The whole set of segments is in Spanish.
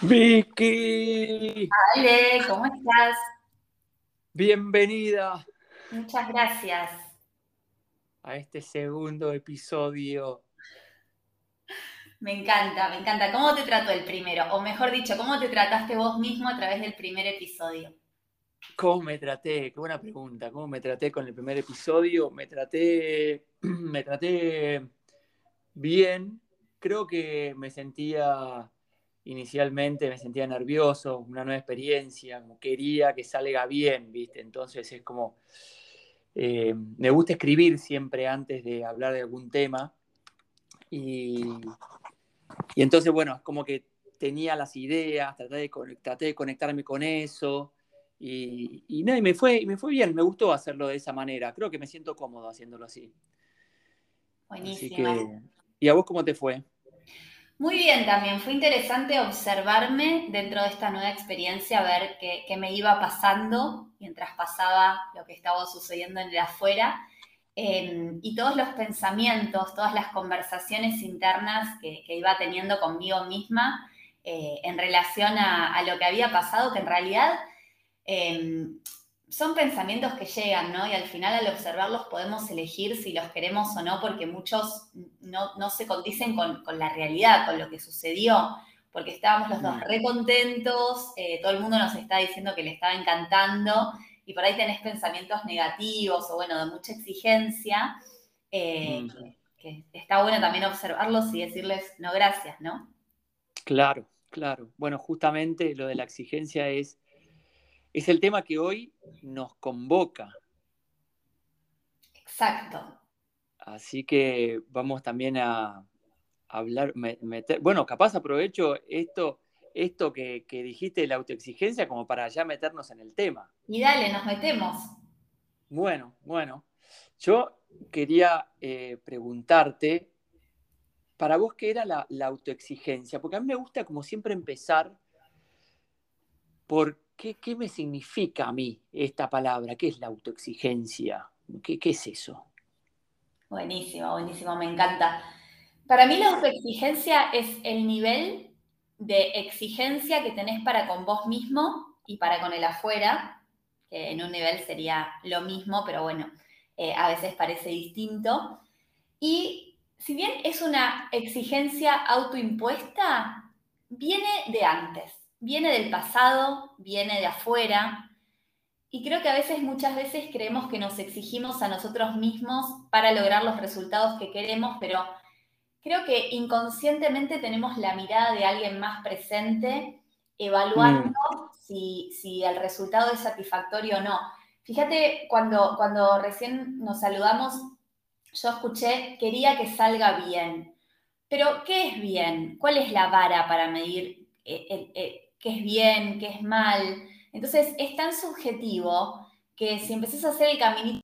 Vicky, Ale, ¿cómo estás? bienvenida Muchas gracias. a este segundo episodio. Me encanta, me encanta. ¿Cómo te trató el primero? O mejor dicho, ¿cómo te trataste vos mismo a través del primer episodio? ¿Cómo me traté? Qué buena pregunta. ¿Cómo me traté con el primer episodio? Me traté, me traté bien. Creo que me sentía inicialmente, me sentía nervioso, una nueva experiencia, como quería que salga bien, ¿viste? Entonces es como, eh, me gusta escribir siempre antes de hablar de algún tema. Y, y entonces, bueno, es como que tenía las ideas, traté de, traté de conectarme con eso. Y, y nada, y me fue, me fue bien, me gustó hacerlo de esa manera. Creo que me siento cómodo haciéndolo así. Así Buenísima. que, ¿y a vos cómo te fue? Muy bien también, fue interesante observarme dentro de esta nueva experiencia, ver qué, me iba pasando mientras pasaba lo que estaba sucediendo en el afuera. Eh, y todos los pensamientos, todas las conversaciones internas que, iba teniendo conmigo misma eh, en relación a, lo que había pasado, que en realidad eh, son pensamientos que llegan, ¿no? Y al final al observarlos podemos elegir si los queremos o no, porque muchos no, no se condicen con, con la realidad, con lo que sucedió, porque estábamos los dos re contentos, eh, todo el mundo nos está diciendo que le estaba encantando, y por ahí tenés pensamientos negativos o bueno, de mucha exigencia, eh, Mm. que, que está bueno también observarlos y decirles no gracias, ¿no? Claro, claro. Bueno, justamente lo de la exigencia es, es el tema que hoy nos convoca. Exacto. Así que vamos también a hablar, me- meter, bueno, capaz aprovecho esto, esto que, que dijiste de la autoexigencia como para ya meternos en el tema. Y dale, nos metemos. Bueno, bueno, yo quería eh, preguntarte, para vos, ¿qué era la, la autoexigencia? Porque a mí me gusta, como siempre, empezar por qué, me significa a mí esta palabra, qué es la autoexigencia, qué, qué es eso. Buenísimo, buenísimo, me encanta. Para mí la autoexigencia es el nivel de exigencia que tenés para con vos mismo y para con el afuera, que en un nivel sería lo mismo, pero bueno, eh, a veces parece distinto. Y si bien es una exigencia autoimpuesta, viene de antes, viene del pasado, viene de afuera, y creo que a veces, muchas veces creemos que nos exigimos a nosotros mismos para lograr los resultados que queremos, pero creo que inconscientemente tenemos la mirada de alguien más presente, evaluando Mm, si, si el resultado es satisfactorio o no. Fíjate, cuando, cuando recién nos saludamos, yo escuché, quería que salga bien. Pero, ¿qué es bien? ¿Cuál es la vara para medir eh, eh, qué es bien, qué es mal? Entonces, es tan subjetivo que si empezás a hacer el caminito,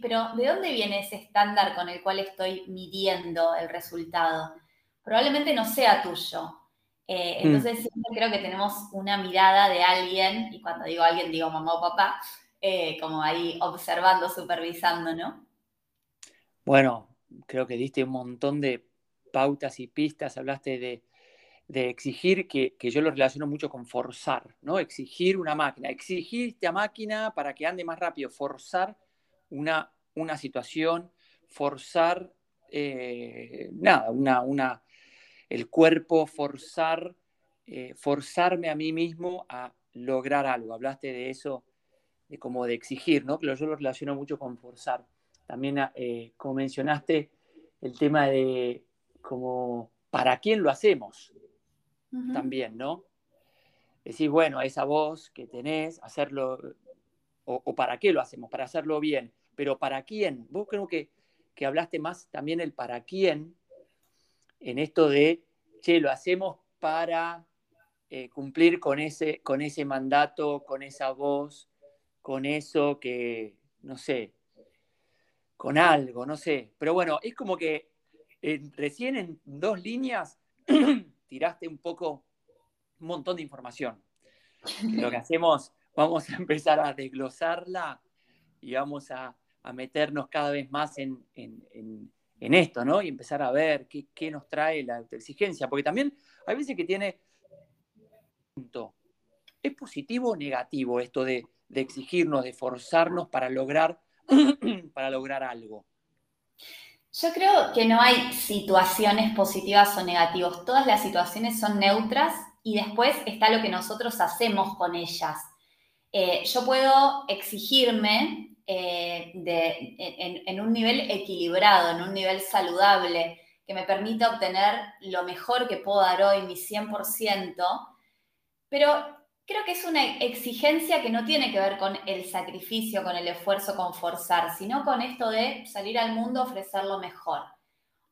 pero ¿de dónde viene ese estándar con el cual estoy midiendo el resultado? Probablemente no sea tuyo. Eh, mm. entonces, siempre creo que tenemos una mirada de alguien, y cuando digo alguien, digo mamá o papá, eh, como ahí observando, supervisando, ¿no? Bueno, creo que diste un montón de pautas y pistas, hablaste de, de exigir, que, que yo lo relaciono mucho con forzar, ¿no? Exigir una máquina, exigir esta máquina para que ande más rápido, forzar una, una situación, forzar, eh, nada, una, una, el cuerpo, forzar, eh, forzarme a mí mismo a lograr algo. Hablaste de eso, de como de exigir, ¿no? Pero yo lo relaciono mucho con forzar. También, eh, como mencionaste, el tema de como, ¿para quién lo hacemos? También, ¿no? Decís, bueno, esa voz que tenés, hacerlo, o, o para qué lo hacemos, para hacerlo bien, pero ¿para quién? Vos creo que, que hablaste más también el para quién en esto de, che, lo hacemos para eh, cumplir con ese, con ese mandato, con esa voz, con eso que, no sé, con algo, no sé. Pero bueno, es como que eh, recién en dos líneas tiraste un poco, un montón de información. Lo que hacemos, vamos a empezar a desglosarla y vamos a, a meternos cada vez más en, en, en, esto, ¿no? Y empezar a ver qué, qué nos trae la autoexigencia. Porque también hay veces que tiene ¿Es positivo o negativo esto de, exigirnos, de forzarnos para lograr, para lograr algo? Yo creo que no hay situaciones positivas o negativas. Todas las situaciones son neutras y después está lo que nosotros hacemos con ellas. Eh, yo puedo exigirme eh, en, un nivel equilibrado, en un nivel saludable, que me permita obtener lo mejor que puedo dar hoy, mi 100%, pero creo que es una exigencia que no tiene que ver con el sacrificio, con el esfuerzo, con forzar, sino con esto de salir al mundo a ofrecer lo mejor.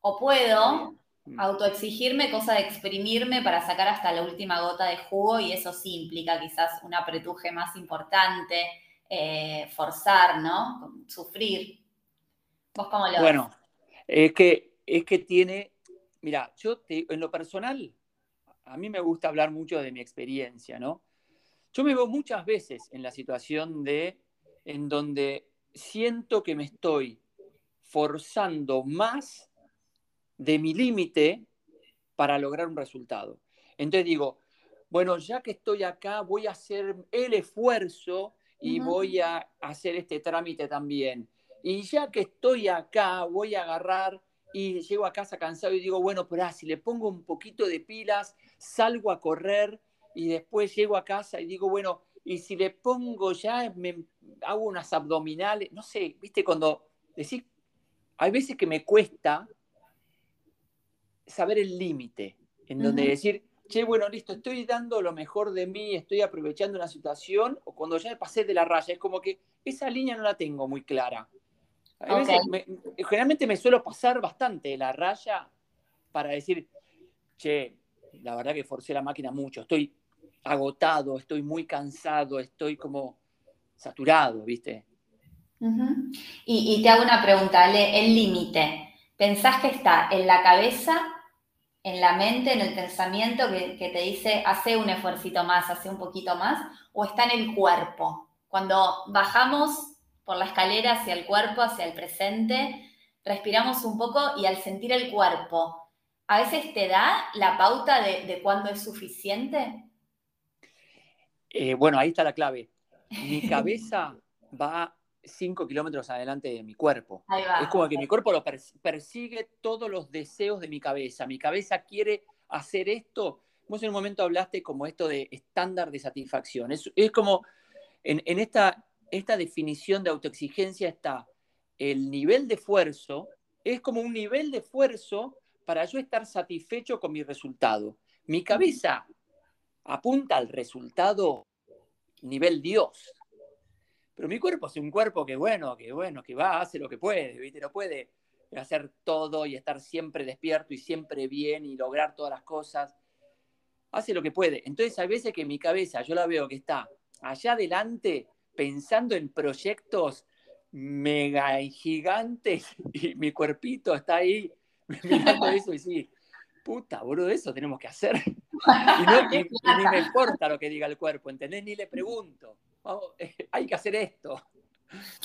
O puedo mm. autoexigirme, cosa de exprimirme para sacar hasta la última gota de jugo y eso sí implica quizás un apretuje más importante, eh, forzar, ¿no? Sufrir. ¿Vos cómo lo Bueno, es que, es que tiene, mira, yo en lo personal, a mí me gusta hablar mucho de mi experiencia, ¿no? Yo me veo muchas veces en la situación de, en donde siento que me estoy forzando más de mi límite para lograr un resultado. Entonces digo, bueno, ya que estoy acá, voy a hacer el esfuerzo y voy a hacer este trámite también. Y ya que estoy acá, voy a agarrar y llego a casa cansado y digo, bueno, pero ah, si le pongo un poquito de pilas, salgo a correr y después llego a casa y digo, bueno, y si le pongo ya, me hago unas abdominales, no sé, viste, cuando decís, hay veces que me cuesta saber el límite, en donde decir, che, bueno, listo, estoy dando lo mejor de mí, estoy aprovechando una situación, o cuando ya me pasé de la raya, es como que esa línea no la tengo muy clara. generalmente me suelo pasar bastante de la raya para decir, che, la verdad que forcé la máquina mucho, estoy agotado, estoy muy cansado, estoy como saturado, ¿viste? y, te hago una pregunta, el límite, ¿pensás que está en la cabeza, en la mente, en el pensamiento que, te dice, hace un esfuercito más, hace un poquito más, o está en el cuerpo? Cuando bajamos por la escalera hacia el cuerpo, hacia el presente, respiramos un poco y al sentir el cuerpo, ¿a veces te da la pauta de, de cuándo es suficiente? Eh, bueno, ahí está la clave. Mi cabeza va cinco kilómetros adelante de mi cuerpo. Es como que mi cuerpo lo persigue todos los deseos de mi cabeza. Mi cabeza quiere hacer esto. Vos en un momento hablaste como esto de estándar de satisfacción. Es, como en, esta, esta definición de autoexigencia está el nivel de esfuerzo, es como un nivel de esfuerzo para yo estar satisfecho con mi resultado. Mi cabeza apunta al resultado nivel Dios. Pero mi cuerpo es un cuerpo que bueno, que bueno, que va, hace lo que puede, ¿viste? No puede hacer todo y estar siempre despierto y siempre bien y lograr todas las cosas. Hace lo que puede. Entonces hay veces que mi cabeza, yo la veo que está allá adelante pensando en proyectos mega gigantes y mi cuerpito está ahí mirando eso y sí, puta, boludo, eso tenemos que hacer. Y, no, ni me importa lo que diga el cuerpo, ¿entendés? Ni le pregunto. hay que hacer esto.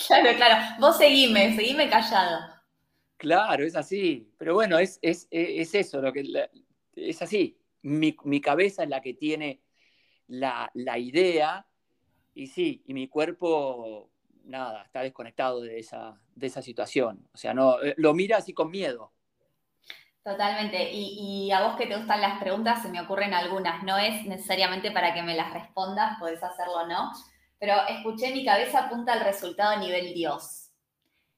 Claro, claro. Vos seguime, seguime callado. Claro, es así. Pero bueno, es, es, eso, lo que, es así. Mi, cabeza es la que tiene la, idea y sí, y mi cuerpo, nada, está desconectado de esa, de esa situación. O sea, no, eh, lo mira así con miedo. Totalmente. Y, a vos que te gustan las preguntas, se me ocurren algunas. No es necesariamente para que me las respondas, podés hacerlo o no. Pero escuché mi cabeza apunta al resultado nivel Dios.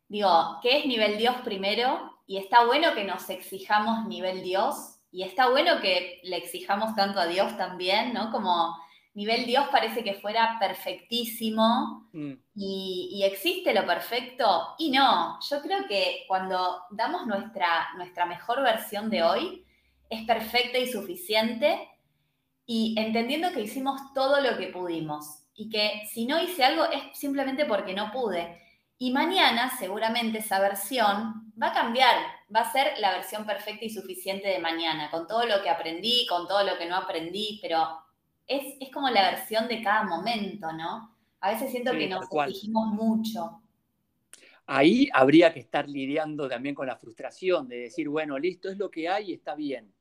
Digo, ¿qué es nivel Dios primero? Y está bueno que nos exijamos nivel Dios. Y está bueno que le exijamos tanto a Dios también, ¿no? Como nivel Dios parece que fuera perfectísimo mm. y, existe lo perfecto. Y no, yo creo que cuando damos nuestra, nuestra mejor versión de hoy, es perfecta y suficiente y entendiendo que hicimos todo lo que pudimos y que si no hice algo es simplemente porque no pude. Y mañana seguramente esa versión va a cambiar, va a ser la versión perfecta y suficiente de mañana, con todo lo que aprendí, con todo lo que no aprendí, pero es, como la versión de cada momento, ¿no? A veces siento que nos exigimos mucho. Ahí habría que estar lidiando también con la frustración de decir, bueno, listo, es lo que hay, está bien.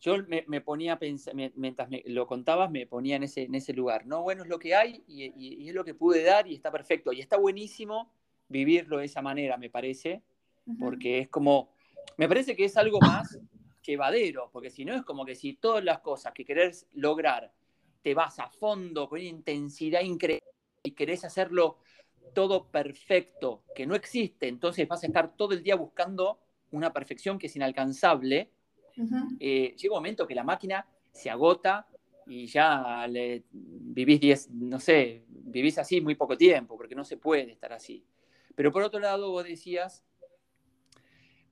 yo me, ponía a pensar, mientras me lo contabas, me ponía en ese, en ese lugar. No, bueno, es lo que hay y, es lo que pude dar y está perfecto. Y está buenísimo vivirlo de esa manera, me parece, porque es como, me parece que es algo más llevadero, porque si no es como que si todas las cosas que querés lograr te vas a fondo con intensidad increíble y querés hacerlo todo perfecto, que no existe, entonces vas a estar todo el día buscando una perfección que es inalcanzable eh, llega un momento que la máquina se agota y ya le, vivís 10, no sé, vivís así muy poco tiempo, porque no se puede estar así. Pero por otro lado, vos decías,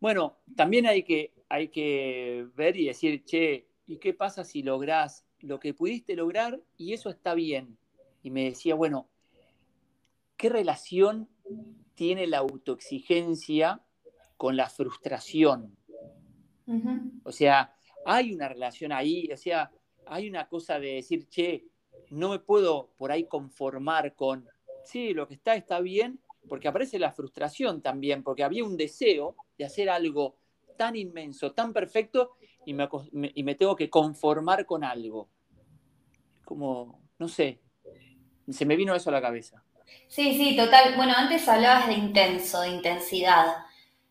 bueno, también hay que, hay que ver y decir, che, ¿y qué pasa si lográs lo que pudiste lograr y eso está bien? Y me decía, bueno, ¿qué relación tiene la autoexigencia con la frustración? O sea, hay una relación ahí, o sea, hay una cosa de decir, che, no me puedo por ahí conformar con, sí, lo que está está bien, porque aparece la frustración también, porque había un deseo de hacer algo tan inmenso, tan perfecto, y me, y me tengo que conformar con algo. Como, no sé, se me vino eso a la cabeza. Sí, sí, total. Bueno, antes hablabas de intenso, de intensidad.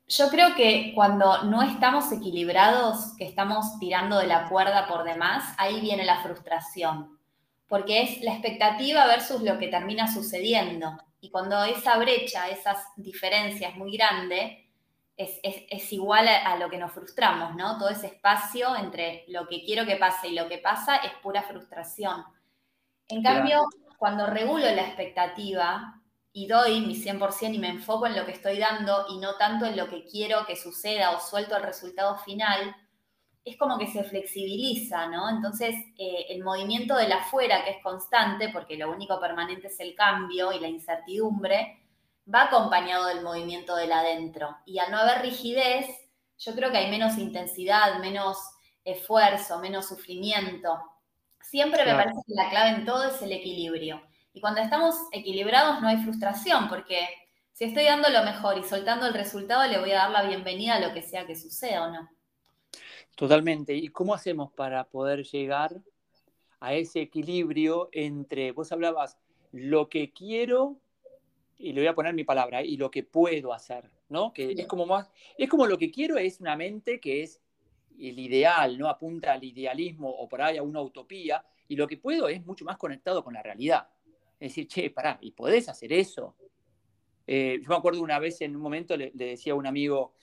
Yo creo que cuando no estamos equilibrados, que estamos tirando de la cuerda por demás, ahí viene la frustración, porque es la expectativa versus lo que termina sucediendo. Y cuando esa brecha, esas diferencias muy grande, es, igual a, lo que nos frustramos, ¿no? Todo ese espacio entre lo que quiero que pase y lo que pasa es pura frustración. En cambio, cuando regulo la expectativa, y doy mi 100% y me enfoco en lo que estoy dando y no tanto en lo que quiero que suceda o suelto el resultado final, es como que se flexibiliza, ¿no? Entonces, eh, el movimiento de la afuera, que es constante, porque lo único permanente es el cambio y la incertidumbre, va acompañado del movimiento del adentro. Y al no haber rigidez, yo creo que hay menos intensidad, menos esfuerzo, menos sufrimiento. Siempre me parece que la clave en todo es el equilibrio. Y cuando estamos equilibrados no hay frustración, porque si estoy dando lo mejor y soltando el resultado, le voy a dar la bienvenida a lo que sea que suceda o no. Totalmente. ¿Y cómo hacemos para poder llegar a ese equilibrio entre, vos hablabas, lo que quiero, y le voy a poner mi palabra, y lo que puedo hacer, ¿no? Que es como más, es como lo que quiero es una mente que es el ideal, ¿no? Apunta al idealismo o por ahí a una utopía, y lo que puedo es mucho más conectado con la realidad decir, che, pará, ¿y podés hacer eso? Eh, yo me acuerdo una vez en un momento le, decía a un amigo,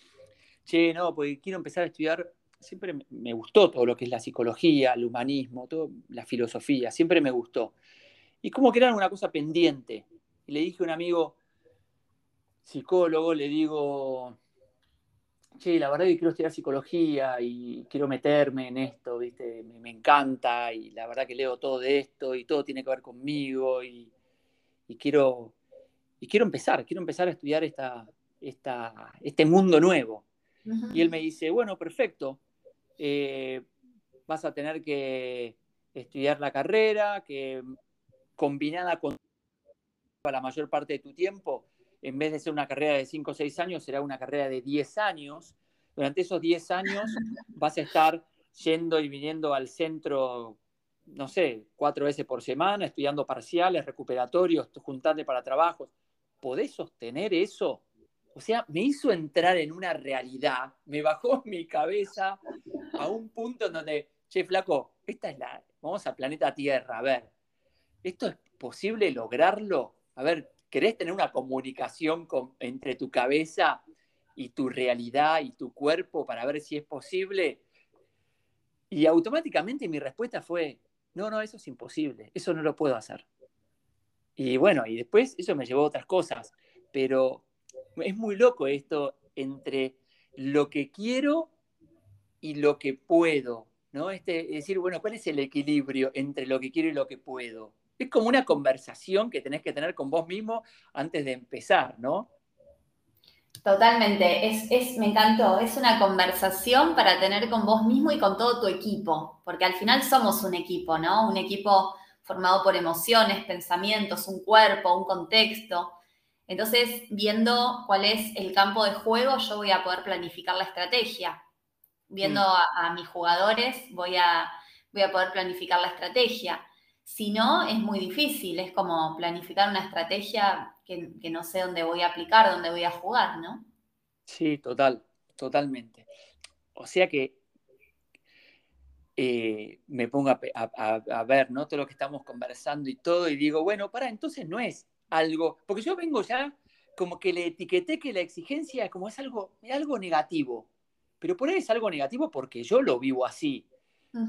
che, no, porque quiero empezar a estudiar, siempre me gustó todo lo que es la psicología, el humanismo, todo, la filosofía, siempre me gustó. Y como que era una cosa pendiente. Y le dije a un amigo psicólogo, le digo, che, la verdad que quiero estudiar psicología y quiero meterme en esto, ¿viste? Me, encanta y la verdad que leo todo de esto y todo tiene que ver conmigo y, quiero, y quiero empezar, quiero empezar a estudiar esta, esta, este mundo nuevo. Y él me dice, bueno, perfecto, eh, vas a tener que estudiar la carrera, que combinada con la mayor parte de tu tiempo, en vez de ser una carrera de 5 o 6 años, será una carrera de 10 años. Durante esos 10 años vas a estar yendo y viniendo al centro, no sé, cuatro veces por semana, estudiando parciales, recuperatorios, juntarte para trabajos. ¿Podés sostener eso? O sea, me hizo entrar en una realidad, me bajó mi cabeza a un punto en donde, che, flaco, esta es la, vamos al planeta Tierra, a ver, ¿esto es posible lograrlo? A ver, ¿Querés tener una comunicación entre tu cabeza y tu realidad y tu cuerpo para ver si es posible? Y automáticamente mi respuesta fue, no, no, eso es imposible, eso no lo puedo hacer. Y bueno, y después eso me llevó a otras cosas, pero es muy loco esto entre lo que quiero y lo que puedo, ¿no? Este, es decir, bueno, ¿cuál es el equilibrio entre lo que quiero y lo que puedo? Es como una conversación que tenés que tener con vos mismo antes de empezar, ¿no? Totalmente, es, me encantó, es una conversación para tener con vos mismo y con todo tu equipo, porque al final somos un equipo, ¿no? Un equipo formado por emociones, pensamientos, un cuerpo, un contexto. Entonces, viendo cuál es el campo de juego, yo voy a poder planificar la estrategia. viendo mm. a, mis jugadores, voy a, voy a poder planificar la estrategia. Si no, es muy difícil, es como planificar una estrategia que, no sé dónde voy a aplicar, dónde voy a jugar, ¿no? Sí, total, totalmente. O sea que eh, me pongo a, ver, ¿no? Todo lo que estamos conversando y todo, y digo, bueno, para, entonces no es algo, porque yo vengo ya como que le etiqueté que la exigencia como es algo, algo negativo, pero por ahí es algo negativo porque yo lo vivo así,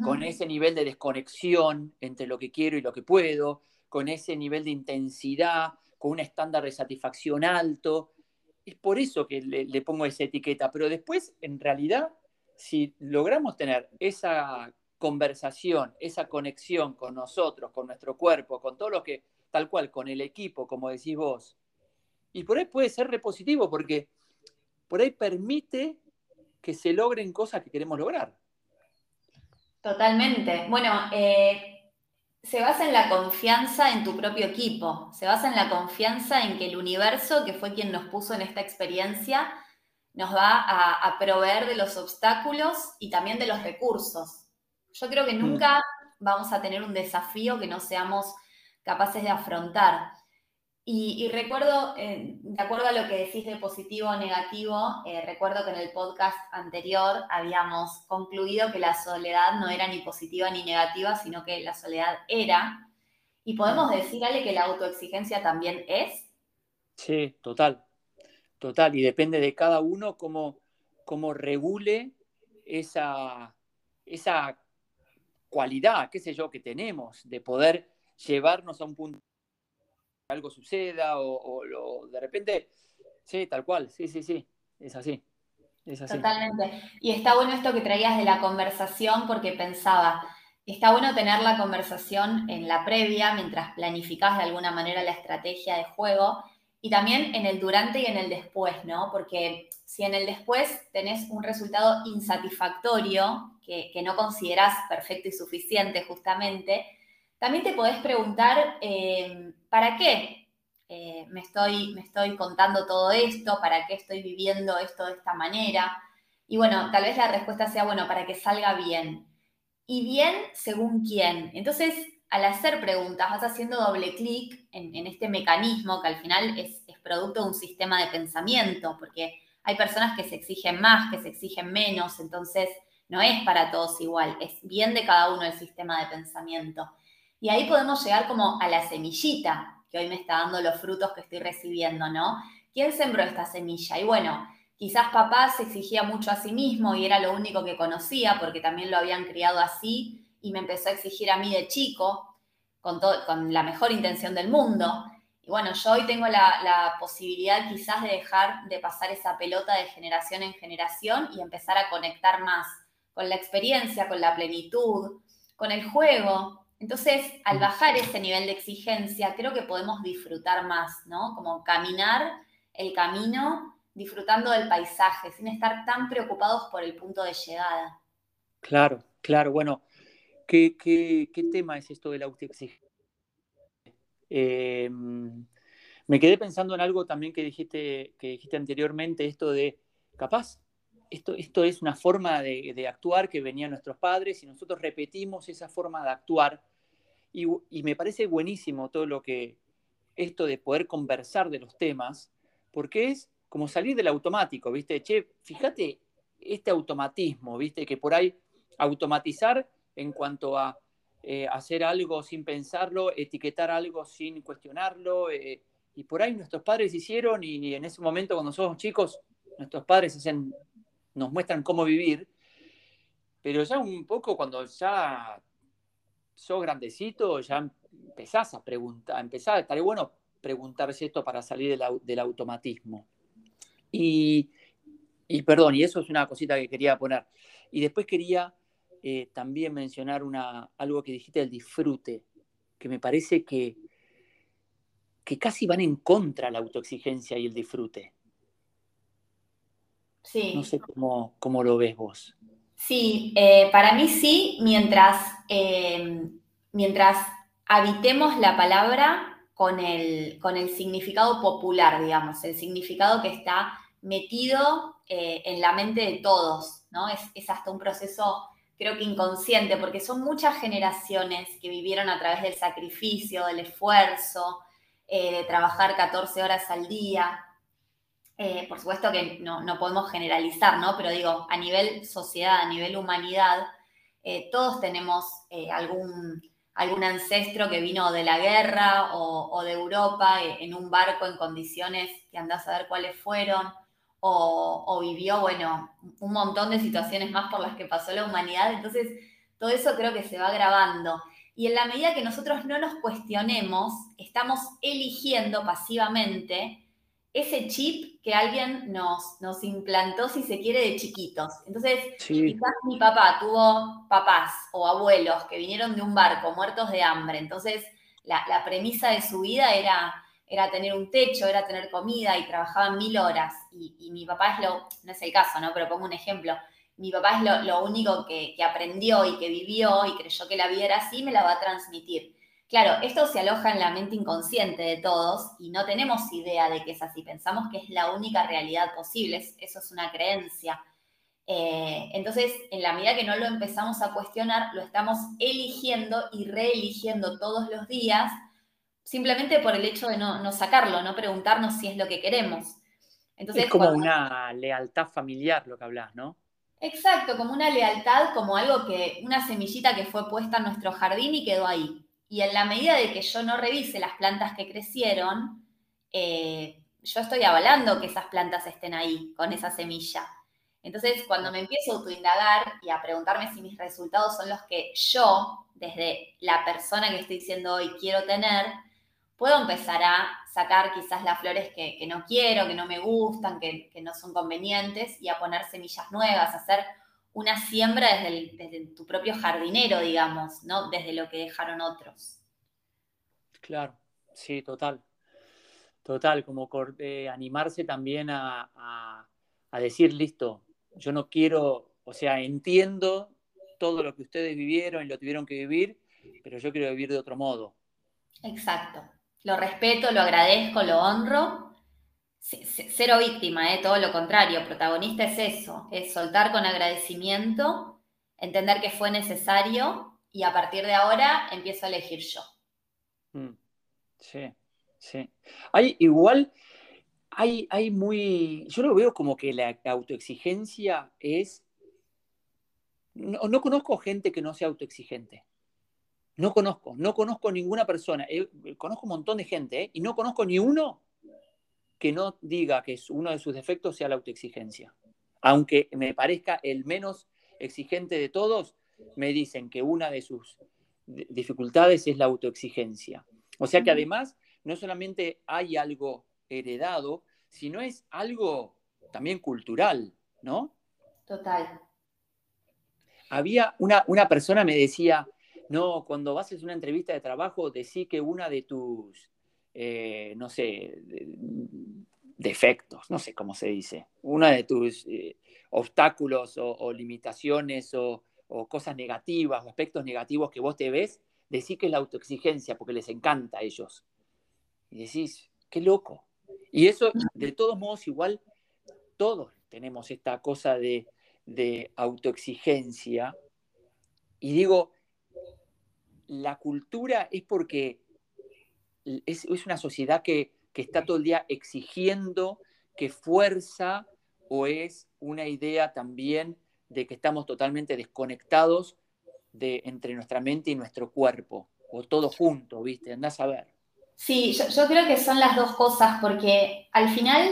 con ese nivel de desconexión entre lo que quiero y lo que puedo, con ese nivel de intensidad, con un estándar de satisfacción alto. Es por eso que le, pongo esa etiqueta, pero después, en realidad, si logramos tener esa conversación, esa conexión con nosotros, con nuestro cuerpo, con todo lo que, tal cual, con el equipo, como decís vos, y por ahí puede ser repositivo porque por ahí permite que se logren cosas que queremos lograr. Totalmente. Bueno, eh, se basa en la confianza en tu propio equipo, se basa en la confianza en que el universo, que fue quien nos puso en esta experiencia, nos va a, proveer de los obstáculos y también de los recursos. Yo creo que mm. nunca vamos a tener un desafío que no seamos capaces de afrontar. Y, recuerdo, eh, de acuerdo a lo que decís de positivo o negativo, eh, recuerdo que en el podcast anterior habíamos concluido que la soledad no era ni positiva ni negativa, sino que la soledad era. ¿Y podemos decir, Ale, que la autoexigencia también es? Sí, total, total. Y depende de cada uno cómo, cómo regule esa, esa cualidad, qué sé yo, que tenemos de poder llevarnos a un punto algo suceda o, de repente, sí, tal cual, sí, sí, sí, es así. Es así. Totalmente. Y está bueno esto que traías de la conversación porque pensaba, está bueno tener la conversación en la previa mientras planificás de alguna manera la estrategia de juego y también en el durante y en el después, ¿no? Porque si en el después tenés un resultado insatisfactorio que, que no considerás perfecto y suficiente justamente, también te podés preguntar, eh, ¿para qué eh, me, estoy, me estoy contando todo esto? ¿Para qué estoy viviendo esto de esta manera? Y bueno, tal vez la respuesta sea, bueno, para que salga bien. ¿Y bien según quién? Entonces, al hacer preguntas, vas haciendo doble clic en, este mecanismo que al final es, es producto de un sistema de pensamiento, porque hay personas que se exigen más, que se exigen menos, entonces no es para todos igual, es bien de cada uno el sistema de pensamiento. Y ahí podemos llegar como a la semillita que hoy me está dando los frutos que estoy recibiendo, ¿no? ¿Quién sembró esta semilla? Y bueno, quizás papá se exigía mucho a sí mismo y era lo único que conocía porque también lo habían criado así y me empezó a exigir a mí de chico con, con la mejor intención del mundo. Y bueno, yo hoy tengo la, la, posibilidad quizás de dejar de pasar esa pelota de generación en generación y empezar a conectar más con la experiencia, con la plenitud, con el juego, entonces, al bajar ese nivel de exigencia, creo que podemos disfrutar más, ¿no? Como caminar el camino disfrutando del paisaje, sin estar tan preocupados por el punto de llegada. Claro, claro. Bueno, ¿qué, tema es esto de la autoexigencia? Em, me quedé pensando en algo también que dijiste, que dijiste anteriormente, esto de, capaz, esto, esto es una forma de, de actuar que venían nuestros padres y nosotros repetimos esa forma de actuar y, me parece buenísimo todo lo que, esto de poder conversar de los temas, porque es como salir del automático, ¿viste? Che, fíjate este automatismo, ¿viste? Que por ahí automatizar en cuanto a eh, hacer algo sin pensarlo, etiquetar algo sin cuestionarlo, eh, y por ahí nuestros padres hicieron, y en ese momento cuando somos chicos, nuestros padres hacen, nos muestran cómo vivir, pero ya un poco cuando ya sos grandecito, ya empezás a preguntar, empezás, estaría bueno preguntarse esto para salir del, automatismo. Y, perdón, y eso es una cosita que quería poner. Y después quería eh, también mencionar una, algo que dijiste del disfrute, que me parece que, que casi van en contra la autoexigencia y el disfrute. Sí. No sé cómo, cómo lo ves vos. Sí, eh, para mí sí, mientras, eh, mientras habitemos la palabra con el, con el significado popular, digamos, el significado que está metido eh, en la mente de todos. ¿no? Es, es hasta un proceso, creo que inconsciente, porque son muchas generaciones que vivieron a través del sacrificio, del esfuerzo, de trabajar 14 horas al día. Eh, por supuesto que no, no, podemos generalizar, ¿no? Pero digo, a nivel sociedad, a nivel humanidad, eh, todos tenemos algún, algún ancestro que vino de la guerra o, de Europa en un barco en condiciones que andás a ver cuáles fueron, o, o, vivió, bueno, un montón de situaciones más por las que pasó la humanidad. Entonces, todo eso creo que se va grabando. Y en la medida que nosotros no nos cuestionemos, estamos eligiendo pasivamente ese chip que alguien nos, nos implantó, si se quiere, de chiquitos. Entonces, quizás mi papá tuvo papás o abuelos que vinieron de un barco muertos de hambre. Entonces, la, premisa de su vida era, era tener un techo, era tener comida y trabajaban mil horas. Y, y mi papá es lo, no es el caso, ¿no? Pero pongo un ejemplo mi papá es lo, único que, aprendió y que vivió y creyó que la vida era así, me la va a transmitir. Claro, esto se aloja en la mente inconsciente de todos y no tenemos idea de que es así. Pensamos que es la única realidad posible, eso es una creencia. Eh, entonces, en la medida que no lo empezamos a cuestionar, lo estamos eligiendo y reeligiendo todos los días, simplemente por el hecho de no, sacarlo, no preguntarnos si es lo que queremos. Entonces, es como una lealtad familiar lo que hablas, ¿no? Exacto, como una lealtad, como algo que, una semillita que fue puesta en nuestro jardín y quedó ahí. Y en la medida de que yo no revise las plantas que crecieron, eh, yo estoy avalando que esas plantas estén ahí, con esa semilla. Entonces, cuando me empiezo a autoindagar y a preguntarme si mis resultados son los que yo, desde la persona que estoy siendo hoy, quiero tener, puedo empezar a sacar quizás las flores que, no quiero, que no me gustan, que, no son convenientes y a poner semillas nuevas, hacer una siembra desde, tu propio jardinero, digamos, ¿no? Desde lo que dejaron otros. Claro, sí, total. Total, como eh, animarse también a, a decir, listo, yo no quiero, o sea, entiendo todo lo que ustedes vivieron y lo tuvieron que vivir, pero yo quiero vivir de otro modo. Exacto. Lo respeto, lo agradezco, lo honro. Cero víctima, ¿eh? todo lo contrario. Protagonista es eso, es soltar con agradecimiento, entender que fue necesario y a partir de ahora empiezo a elegir yo. Mm, sí, sí. Hay igual, hay, hay muy, yo lo veo como que la autoexigencia es, no conozco gente que no sea autoexigente. No conozco, no conozco ninguna persona, eh, conozco un montón de gente, eh, y no conozco ni uno que no diga que uno de sus defectos sea la autoexigencia. Aunque me parezca el menos exigente de todos, me dicen que una de sus dificultades es la autoexigencia. O sea que además no solamente hay algo heredado, sino es algo también cultural, ¿no? Total. Había una, una persona me decía, no, cuando haces una entrevista de trabajo, decí que una de tus, eh, no sé, defectos, no sé cómo se dice, una de tus eh, obstáculos o, limitaciones o, cosas negativas aspectos negativos que vos te ves, decí que es la autoexigencia, porque les encanta a ellos. Y decís, qué loco. Y eso, de todos modos, igual, todos tenemos esta cosa de, de autoexigencia. Y digo, la cultura es porque es, una sociedad que, está todo el día exigiendo que fuerza o es una idea también de que estamos totalmente desconectados de, entre nuestra mente y nuestro cuerpo, o todo junto, ¿viste? Andás a ver. Sí, yo, creo que son las dos cosas, porque al final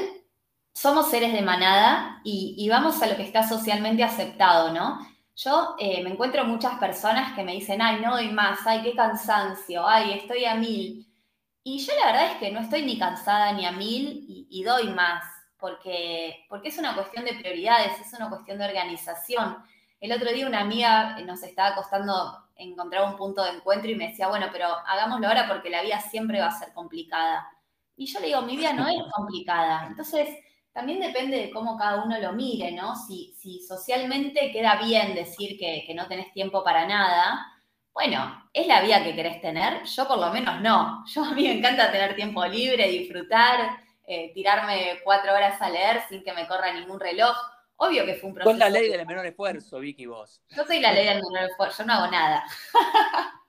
somos seres de manada y, y vamos a lo que está socialmente aceptado, ¿no? Yo eh, me encuentro muchas personas que me dicen, ay, no doy más, ay, qué cansancio, ay, estoy a mil. Y yo la verdad es que no estoy ni cansada ni a mil y, doy más, porque, porque es una cuestión de prioridades, es una cuestión de organización. El otro día una amiga nos estaba costando encontrar un punto de encuentro y me decía, bueno, pero hagámoslo ahora porque la vida siempre va a ser complicada. Y yo le digo, mi vida no es complicada. Entonces, también depende de cómo cada uno lo mire, ¿no? Si, socialmente queda bien decir que, no tenés tiempo para nada, bueno, ¿es la vida que querés tener? Yo por lo menos no. Yo a mí me encanta tener tiempo libre, disfrutar, eh, tirarme cuatro horas a leer sin que me corra ningún reloj. Obvio que fue un proceso. Con la ley del menor esfuerzo, Vicky, vos. Yo soy la ley del menor esfuerzo, yo no hago nada.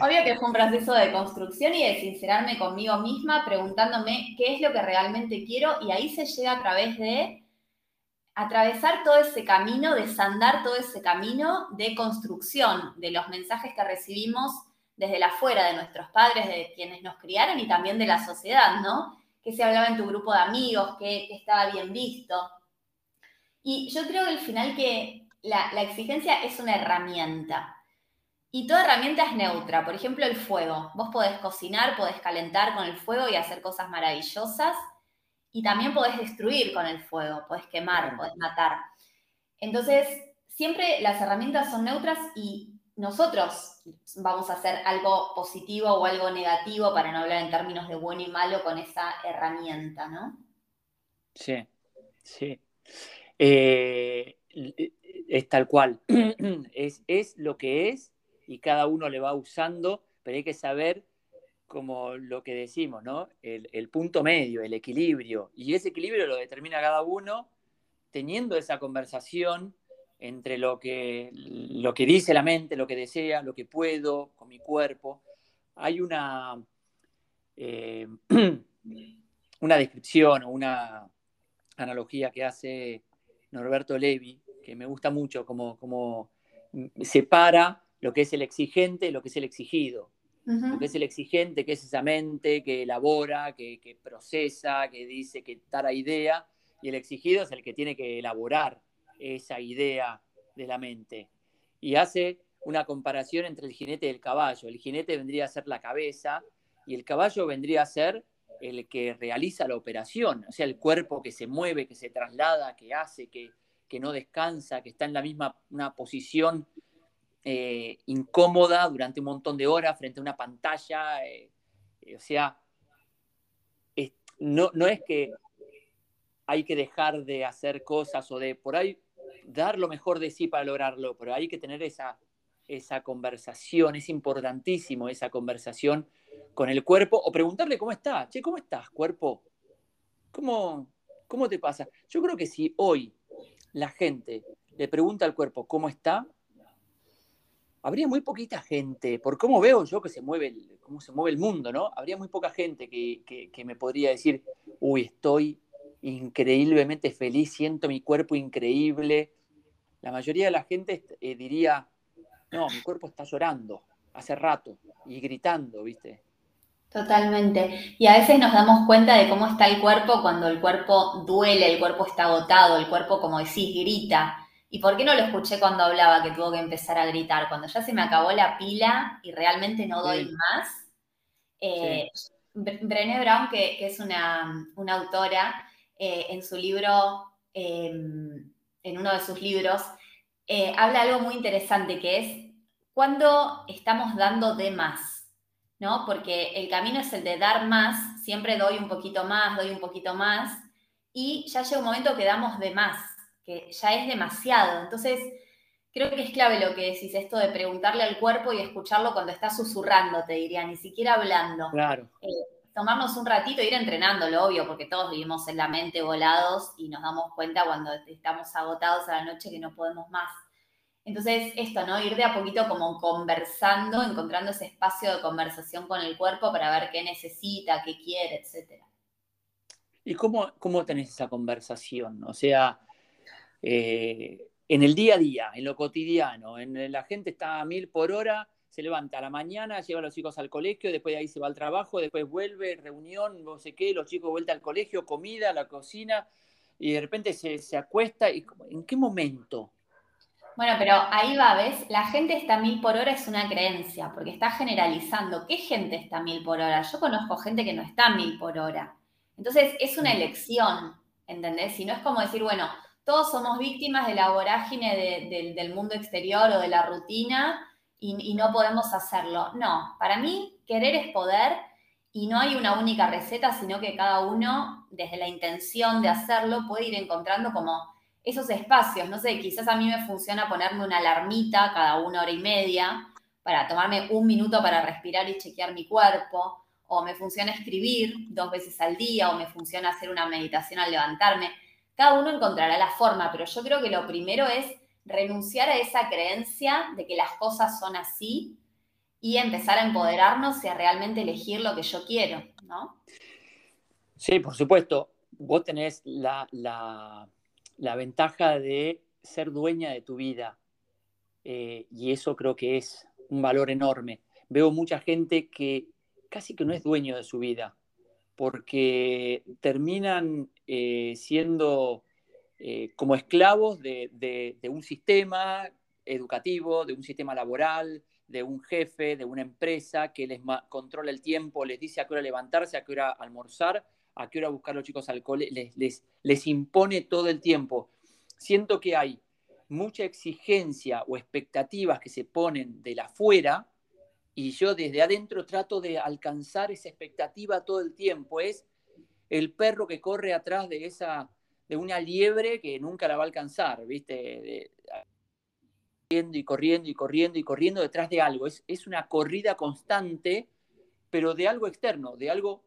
Obvio que fue un proceso de construcción y de sincerarme conmigo misma, preguntándome qué es lo que realmente quiero, y ahí se llega a través de atravesar todo ese camino, desandar todo ese camino de construcción de los mensajes que recibimos desde la fuera de nuestros padres, de quienes nos criaron y también de la sociedad, ¿no? Que se hablaba en tu grupo de amigos, que, estaba bien visto. Y yo creo que al final que la, la exigencia es una herramienta. Y toda herramienta es neutra. Por ejemplo, el fuego. Vos podés cocinar, podés calentar con el fuego y hacer cosas maravillosas. Y también podés destruir con el fuego, podés quemar, podés matar. Entonces, siempre las herramientas son neutras y nosotros vamos a hacer algo positivo o algo negativo, para no hablar en términos de bueno y malo, con esa herramienta, ¿no? Sí, sí. Eh, es tal cual. es, es lo que es y cada uno le va usando, pero hay que saber como lo que decimos, ¿no? El, punto medio, el equilibrio. Y ese equilibrio lo determina cada uno teniendo esa conversación entre lo que, lo que dice la mente, lo que desea, lo que puedo con mi cuerpo. Hay una, eh, una descripción o una analogía que hace Norberto Levi, que me gusta mucho, como, como separa lo que es el exigente, lo que es el exigido. Que es el exigente, que es esa mente que elabora, que, procesa, que dice que la idea, y el exigido es el que tiene que elaborar esa idea de la mente. Y hace una comparación entre el jinete y el caballo. El jinete vendría a ser la cabeza y el caballo vendría a ser el que realiza la operación, o sea, el cuerpo que se mueve, que se traslada, que hace, que, que no descansa, que está en la misma una posición eh, incómoda durante un montón de horas frente a una pantalla. Eh, eh, o sea, no, no es que hay que dejar de hacer cosas o de por ahí dar lo mejor de sí para lograrlo, pero hay que tener esa, esa conversación, es importantísimo esa conversación con el cuerpo o preguntarle cómo está, che, ¿cómo estás, cuerpo? ¿Cómo, ¿Cómo te pasa? Yo creo que si hoy la gente le pregunta al cuerpo cómo está, habría muy poquita gente, por cómo veo yo que se mueve el, cómo se mueve el mundo, ¿no? Habría muy poca gente que, me podría decir, uy, estoy increíblemente feliz, siento mi cuerpo increíble. La mayoría de la gente eh, diría, no, mi cuerpo está llorando hace rato y gritando, ¿viste? Totalmente. Y a veces nos damos cuenta de cómo está el cuerpo cuando el cuerpo duele, el cuerpo está agotado, el cuerpo, como decís, grita. ¿Y por qué no lo escuché cuando hablaba que tuvo que empezar a gritar? Cuando ya se me acabó la pila y realmente no doy más. Eh, Brené Brown, que, es una, autora, eh, en su libro, em, en uno de sus libros, eh, habla algo muy interesante que es cuando estamos dando de más, ¿no? Porque el camino es el de dar más, siempre doy un poquito más, doy un poquito más, y ya llega un momento que damos de más que ya es demasiado. Entonces, creo que es clave lo que decís, esto de preguntarle al cuerpo y escucharlo cuando está susurrando, te diría, ni siquiera hablando. Claro. Eh, tomarnos un ratito, ir entrenándolo, obvio, porque todos vivimos en la mente volados y nos damos cuenta cuando estamos agotados a la noche que no podemos más. Entonces, esto, ¿no? Ir de a poquito como conversando, encontrando ese espacio de conversación con el cuerpo para ver qué necesita, qué quiere, etc. ¿Y cómo, cómo tenés esa conversación? O sea, eh, en el día a día, en lo cotidiano, en, la gente está a mil por hora, se levanta a la mañana, lleva a los chicos al colegio, después de ahí se va al trabajo, después vuelve, reunión, no sé qué, los chicos vuelta al colegio, comida, la cocina, y de repente se, acuesta. Y, ¿En qué momento? Bueno, pero ahí va, ¿ves? La gente está a mil por hora es una creencia, porque está generalizando. ¿Qué gente está a mil por hora? Yo conozco gente que no está a mil por hora. Entonces es una mm. elección, ¿entendés? Si no es como decir, bueno, todos somos víctimas de la vorágine del mundo exterior o de la rutina y, no podemos hacerlo. No, para mí querer es poder y no hay una única receta, sino que cada uno, desde la intención de hacerlo, puede ir encontrando como esos espacios. No sé, quizás a mí me funciona ponerme una alarmita cada una hora y media para tomarme un minuto para respirar y chequear mi cuerpo, o me funciona escribir dos veces al día, o me funciona hacer una meditación al levantarme cada uno encontrará la forma, pero yo creo que lo primero es renunciar a esa creencia de que las cosas son así y empezar a empoderarnos y a realmente elegir lo que yo quiero, ¿no? Sí, por supuesto. Vos tenés la, ventaja de ser dueña de tu vida eh, y eso creo que es un valor enorme. Veo mucha gente que casi que no es dueño de su vida porque terminan eh, siendo eh, como esclavos de, un sistema educativo, de un sistema laboral, de un jefe, de una empresa que les controla el tiempo, les dice a qué hora levantarse, a qué hora almorzar, a qué hora buscar a los chicos al cole, les, les, les impone todo el tiempo. Siento que hay mucha exigencia o expectativas que se ponen de la afuera y yo desde adentro trato de alcanzar esa expectativa todo el tiempo. Es el perro que corre atrás de esa de una liebre que nunca la va a alcanzar, ¿viste? corriendo y corriendo y corriendo y corriendo detrás de algo. Es, es una corrida constante, pero de algo externo, de algo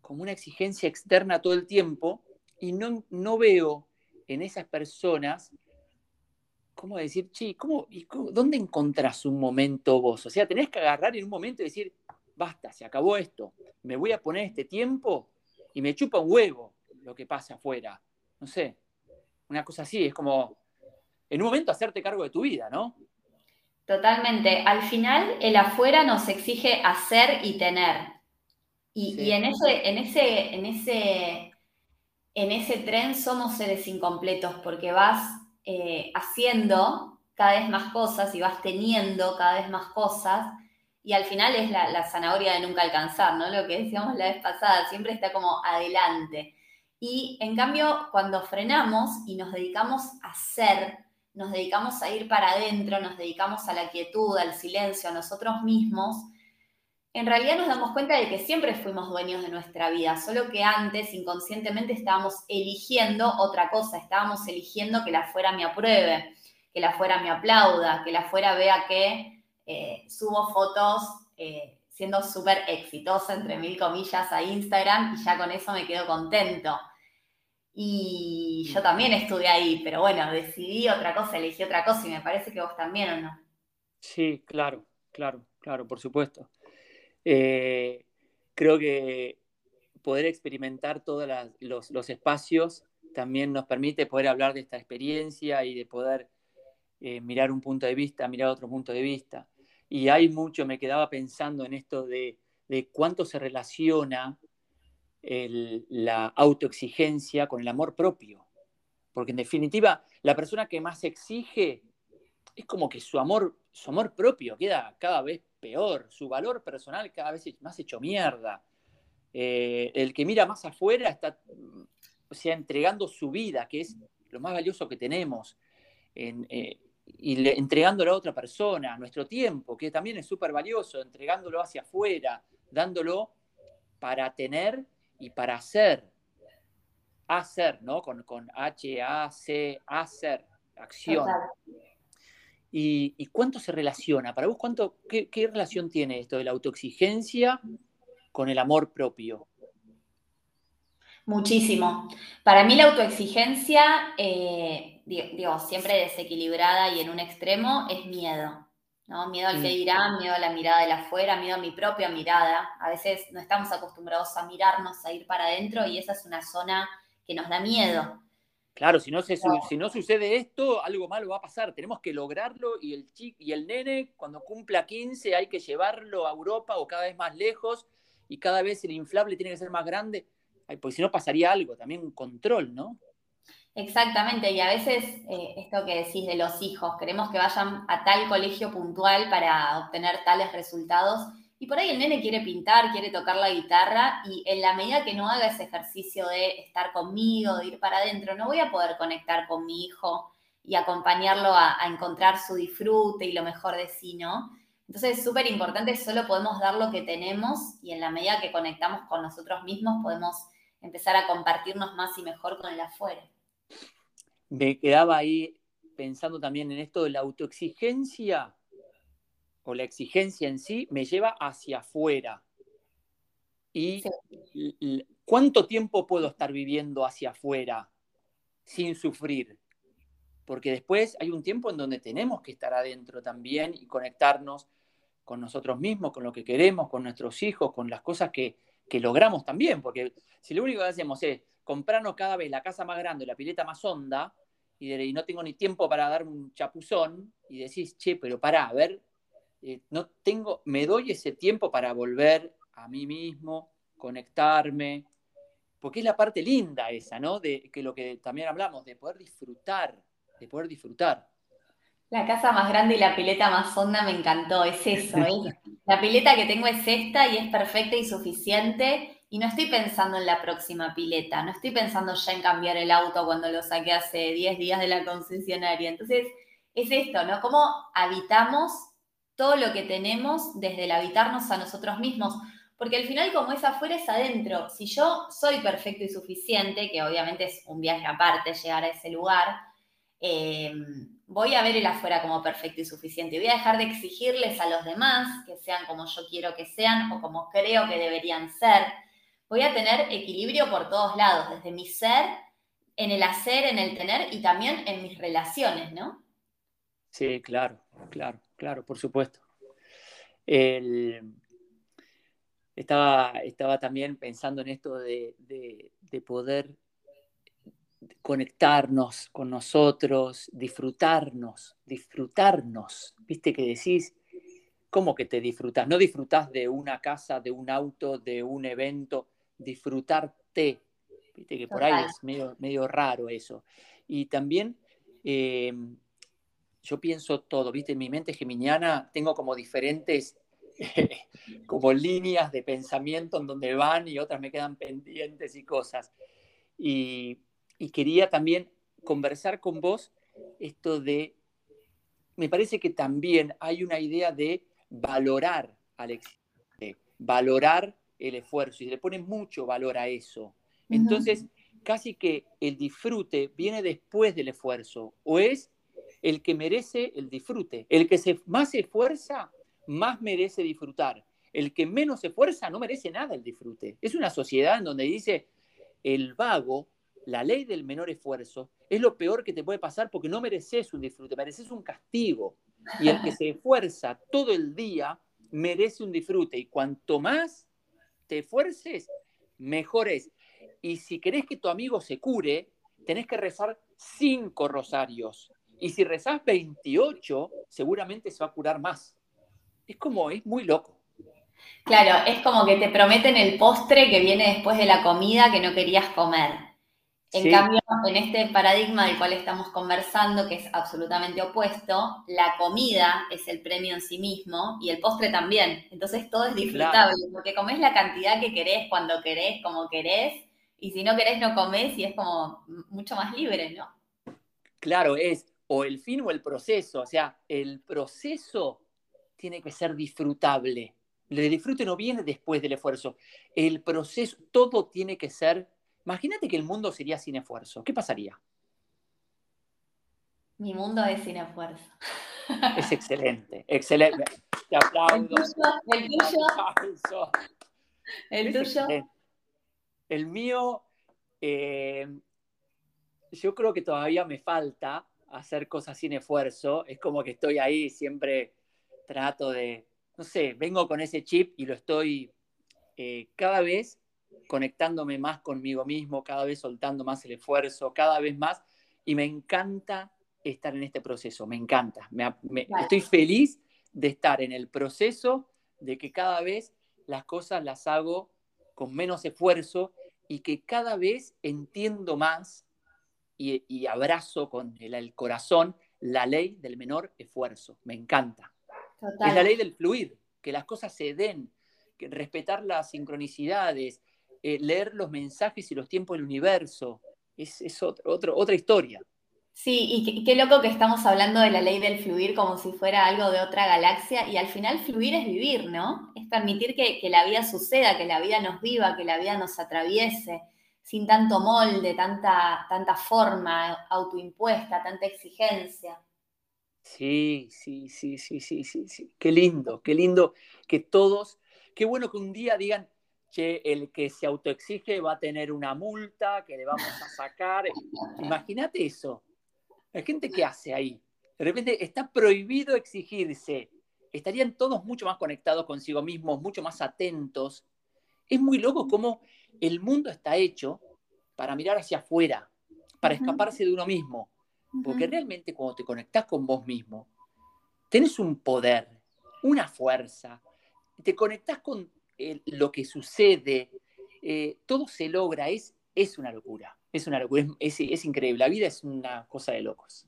como una exigencia externa todo el tiempo. Y no, no veo en esas personas ¿cómo decir, chi, ¿cómo, y ¿dónde encontrás un momento vos? O sea, tenés que agarrar en un momento y decir, basta, se acabó esto, me voy a poner este tiempo y me chupa un huevo lo que pasa afuera. No sé, una cosa así, es como, en un momento hacerte cargo de tu vida, ¿no? Totalmente. Al final, el afuera nos exige hacer y tener. Y, en, ese, en, ese, en, ese, en ese tren somos seres incompletos porque vas eh, haciendo cada vez más cosas y vas teniendo cada vez más cosas y al final es la, zanahoria de nunca alcanzar, ¿no? Lo que decíamos la vez pasada, siempre está como adelante. Y en cambio, cuando frenamos y nos dedicamos a ser, nos dedicamos a ir para adentro, nos dedicamos a la quietud, al silencio, a nosotros mismos, en realidad nos damos cuenta de que siempre fuimos dueños de nuestra vida, solo que antes inconscientemente estábamos eligiendo otra cosa, estábamos eligiendo que la fuera me apruebe, que la fuera me aplauda, que la fuera vea que eh, subo fotos eh, siendo súper exitosa, entre mil comillas, a Instagram y ya con eso me quedo contento. Y yo también estudié ahí, pero bueno, decidí otra cosa, elegí otra cosa y me parece que vos también o no. Sí, claro, claro, claro, por supuesto. Eh, creo que poder experimentar todos los, espacios también nos permite poder hablar de esta experiencia y de poder eh, mirar un punto de vista, mirar otro punto de vista. Y hay mucho, me quedaba pensando en esto de, cuánto se relaciona la autoexigencia con el amor propio. Porque en definitiva, la persona que más exige es como que su amor, su amor propio queda cada vez peor, su valor personal cada vez más hecho mierda. Eh, el que mira más afuera está, sea, entregando su vida, que es lo más valioso que tenemos, eh, y entregándolo a otra persona, nuestro tiempo, que también es súper valioso, entregándolo hacia afuera, dándolo para tener y para hacer. Hacer, ¿no? Con, con H-A-C, hacer, acción. ¿Y, cuánto se relaciona? Para vos, cuánto, qué, relación tiene esto de la autoexigencia con el amor propio? Muchísimo. Para mí la autoexigencia, eh, digo, siempre desequilibrada y en un extremo, es miedo. ¿no? Miedo al que mm. dirán, miedo a la mirada de la afuera, miedo a mi propia mirada. A veces no estamos acostumbrados a mirarnos, a ir para adentro y esa es una zona que nos da miedo. Claro, si no, si no sucede esto, algo malo va a pasar. Tenemos que lograrlo y el, chic, y el nene, cuando cumpla 15, hay que llevarlo a Europa o cada vez más lejos y cada vez el inflable tiene que ser más grande, porque si no pasaría algo, también un control, ¿no? Exactamente, y a veces eh, esto que decís de los hijos, queremos que vayan a tal colegio puntual para obtener tales resultados y por ahí el nene quiere pintar, quiere tocar la guitarra y en la medida que no haga ese ejercicio de estar conmigo, de ir para adentro, no voy a poder conectar con mi hijo y acompañarlo a, encontrar su disfrute y lo mejor de sí, ¿no? Entonces es súper importante, solo podemos dar lo que tenemos y en la medida que conectamos con nosotros mismos podemos empezar a compartirnos más y mejor con el afuera. Me quedaba ahí pensando también en esto de la autoexigencia o la exigencia en sí me lleva hacia afuera. ¿Y cuánto tiempo puedo estar viviendo hacia afuera? sin sufrir, porque después hay un tiempo en donde tenemos que estar adentro también y conectarnos con nosotros mismos, con lo que queremos, con nuestros hijos, con las cosas que, logramos también, porque si lo único que hacemos es comprarnos cada vez la casa más grande, la pileta más honda, y, no tengo ni tiempo para dar un chapuzón, y decís, che, pero pará, a ver, eh, no tengo, me doy ese tiempo para volver a mí mismo, conectarme, porque es la parte linda esa, ¿no? De que lo que también hablamos, de poder disfrutar, de poder disfrutar. La casa más grande y la pileta más honda me encantó, es eso. La pileta que tengo es esta y es perfecta y suficiente. Y no estoy pensando en la próxima pileta, no estoy pensando ya en cambiar el auto cuando lo saqué hace 10 días de la concesionaria. Entonces, es esto, ¿no? Cómo habitamos todo lo que tenemos desde el habitarnos a nosotros mismos. Porque al final, como es afuera, es adentro. Si yo soy perfecto y suficiente, que obviamente es un viaje aparte llegar a ese lugar, eh, voy a ver el afuera como perfecto y suficiente. Voy a dejar de exigirles a los demás que sean como yo quiero que sean o como creo que deberían ser. Voy a tener equilibrio por todos lados, desde mi ser, en el hacer, en el tener y también en mis relaciones, ¿no? Sí, claro, claro, claro, por supuesto. Estaba, estaba también pensando en esto de, de poder conectarnos con nosotros, disfrutarnos, disfrutarnos. ¿Viste que decís? ¿Cómo que te disfrutas? No disfrutas de una casa, de un auto, de un evento, disfrutarte. Viste que por ahí es medio, medio raro eso. Y también eh, yo pienso todo, viste, en mi mente geminiana tengo como diferentes como líneas de pensamiento en donde van y otras me quedan pendientes y cosas. Y, y quería también conversar con vos esto de, me parece que también hay una idea de valorar al éxito, valorar el esfuerzo y se le pone mucho valor a eso. Entonces, casi que el disfrute viene después del esfuerzo o es el que merece el disfrute. El que se, más se esfuerza, más merece disfrutar. El que menos se esfuerza no merece nada el disfrute. Es una sociedad en donde dice el vago la ley del menor esfuerzo es lo peor que te puede pasar porque no mereces un disfrute, mereces un castigo. Y el que se esfuerza todo el día merece un disfrute. Y cuanto más te esfuerces, mejor es. Y si querés que tu amigo se cure, tenés que rezar cinco rosarios. Y si rezás 28, seguramente se va a curar más. Es como, es muy loco. Claro, es como que te prometen el postre que viene después de la comida que no querías comer. En cambio, en este paradigma del cual estamos conversando, que es absolutamente opuesto, la comida es el premio en sí mismo y el postre también. Entonces todo es disfrutable, porque comés la cantidad que querés, cuando querés, como querés, y si no querés no comés y es como mucho más libre, ¿no? Claro, es o el fin o el proceso, o sea, el proceso tiene que ser disfrutable. El disfrute no viene después del esfuerzo. El proceso, todo tiene que ser Imagínate que el mundo sería sin esfuerzo. ¿Qué pasaría? Mi mundo es sin esfuerzo. Es excelente, excelente. Te aplaudo. El tuyo. El tuyo. El, mío, eh, yo creo que todavía me falta hacer cosas sin esfuerzo. Es como que estoy ahí, siempre trato de, no sé, vengo con ese chip y lo estoy eh, cada vez conectándome más conmigo mismo, cada vez soltando más el esfuerzo, cada vez más. Y me encanta estar en este proceso, me encanta. Estoy feliz de estar en el proceso de que cada vez las cosas las hago con menos esfuerzo y que cada vez entiendo más y, abrazo con el, corazón la ley del menor esfuerzo. Me encanta. Es la ley del fluir, que las cosas se den, que respetar las sincronicidades, eh, leer los mensajes y los tiempos del universo. Es, otro, otra historia. Sí, y qué, loco que estamos hablando de la ley del fluir como si fuera algo de otra galaxia, y al final fluir es vivir, ¿no? Es permitir que, la vida suceda, que la vida nos viva, que la vida nos atraviese, sin tanto molde, tanta, tanta forma autoimpuesta, tanta exigencia. Sí, sí, sí, sí, sí, sí, sí. Qué lindo, qué lindo que todos, qué bueno que un día digan, che, el que se autoexige va a tener una multa que le vamos a sacar. Imagínate eso. La gente que hace ahí. De repente está prohibido exigirse. Estarían todos mucho más conectados consigo mismos, mucho más atentos. Es muy loco cómo el mundo está hecho para mirar hacia afuera, para escaparse de uno mismo. Porque realmente cuando te conectas con vos mismo, tenés un poder, una fuerza, te conectas con lo que sucede, eh, todo se logra, es, es una locura, es una locura, es, increíble, la vida es una cosa de locos.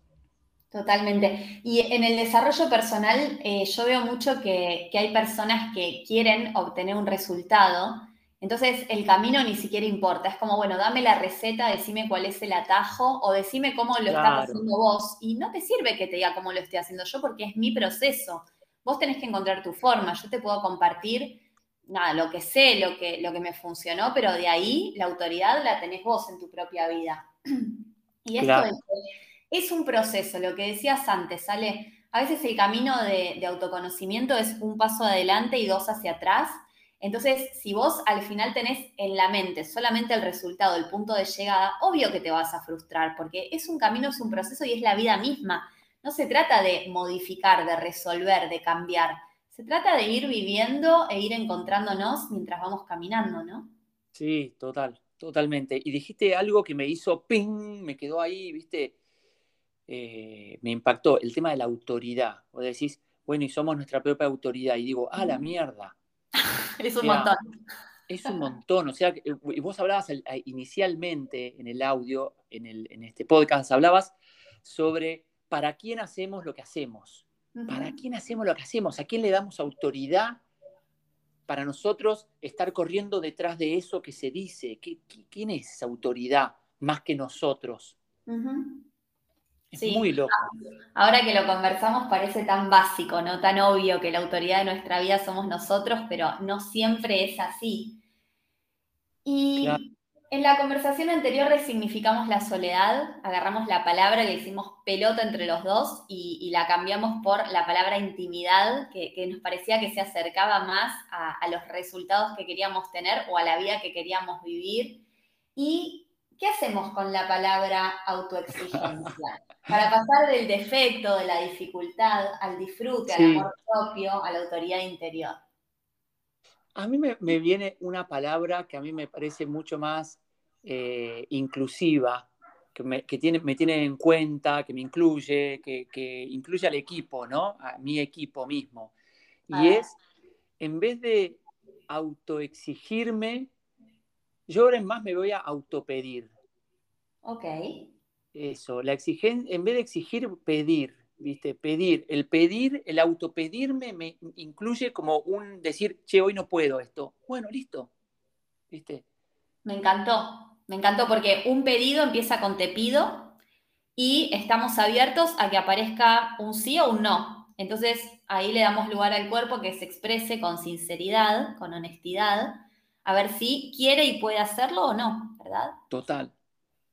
Totalmente. Y en el desarrollo personal, eh, yo veo mucho que, que, hay personas que quieren obtener un resultado, entonces el camino ni siquiera importa. Es como, bueno, dame la receta, decime cuál es el atajo o decime cómo lo estás haciendo vos. Y no te sirve que te diga cómo lo estoy haciendo yo porque es mi proceso. Vos tenés que encontrar tu forma. Yo te puedo compartir nada, lo que sé, lo que, lo que me funcionó, pero de ahí la autoridad la tenés vos en tu propia vida. Y esto es, un proceso, lo que decías antes, sale, a veces el camino de, de, autoconocimiento es un paso adelante y dos hacia atrás. Entonces, si vos al final tenés en la mente solamente el resultado, el punto de llegada, obvio que te vas a frustrar, porque es un camino, es un proceso y es la vida misma. No se trata de modificar, de resolver, de cambiar se trata de ir viviendo e ir encontrándonos mientras vamos caminando, ¿no? Sí, total, totalmente. Y dijiste algo que me hizo ping, me quedó ahí, viste, eh, me impactó, el tema de la autoridad. O decís, bueno, y somos nuestra propia autoridad. Y digo, ah, la mierda. es un montón. Es un montón. O sea, y vos hablabas inicialmente en el audio, en, el, en este podcast, hablabas sobre para quién hacemos lo que hacemos. ¿Para quién hacemos lo que hacemos? ¿A quién le damos autoridad para nosotros estar corriendo detrás de eso que se dice? quién es esa autoridad más que nosotros? Es muy loco. Ahora que lo conversamos parece tan básico, ¿no? Tan obvio que la autoridad de nuestra vida somos nosotros, pero no siempre es así. Y en la conversación anterior resignificamos la soledad, agarramos la palabra, le hicimos pelota entre los dos y, la cambiamos por la palabra intimidad, que, nos parecía que se acercaba más a, los resultados que queríamos tener o a la vida que queríamos vivir. ¿Y qué hacemos con la palabra autoexigencia? Para pasar del defecto, de la dificultad, al disfrute, al amor propio, a la autoridad interior. A mí me, viene una palabra que a mí me parece mucho más eh, inclusiva, que, me, tiene, me tiene en cuenta, que me incluye, que, incluye al equipo, ¿no? A mi equipo mismo. Y ah. es, en vez de autoexigirme, yo ahora en más me voy a autopedir. Ok. Eso, la exigencia, en vez de exigir, pedir, ¿viste? Pedir. El pedir, el autopedirme me incluye como un decir, che, hoy no puedo esto. Bueno, listo. ¿Viste? Me encantó. Me encantó porque un pedido empieza con te pido y estamos abiertos a que aparezca un sí o un no. Entonces ahí le damos lugar al cuerpo que se exprese con sinceridad, con honestidad, a ver si quiere y puede hacerlo o no, ¿verdad? Total.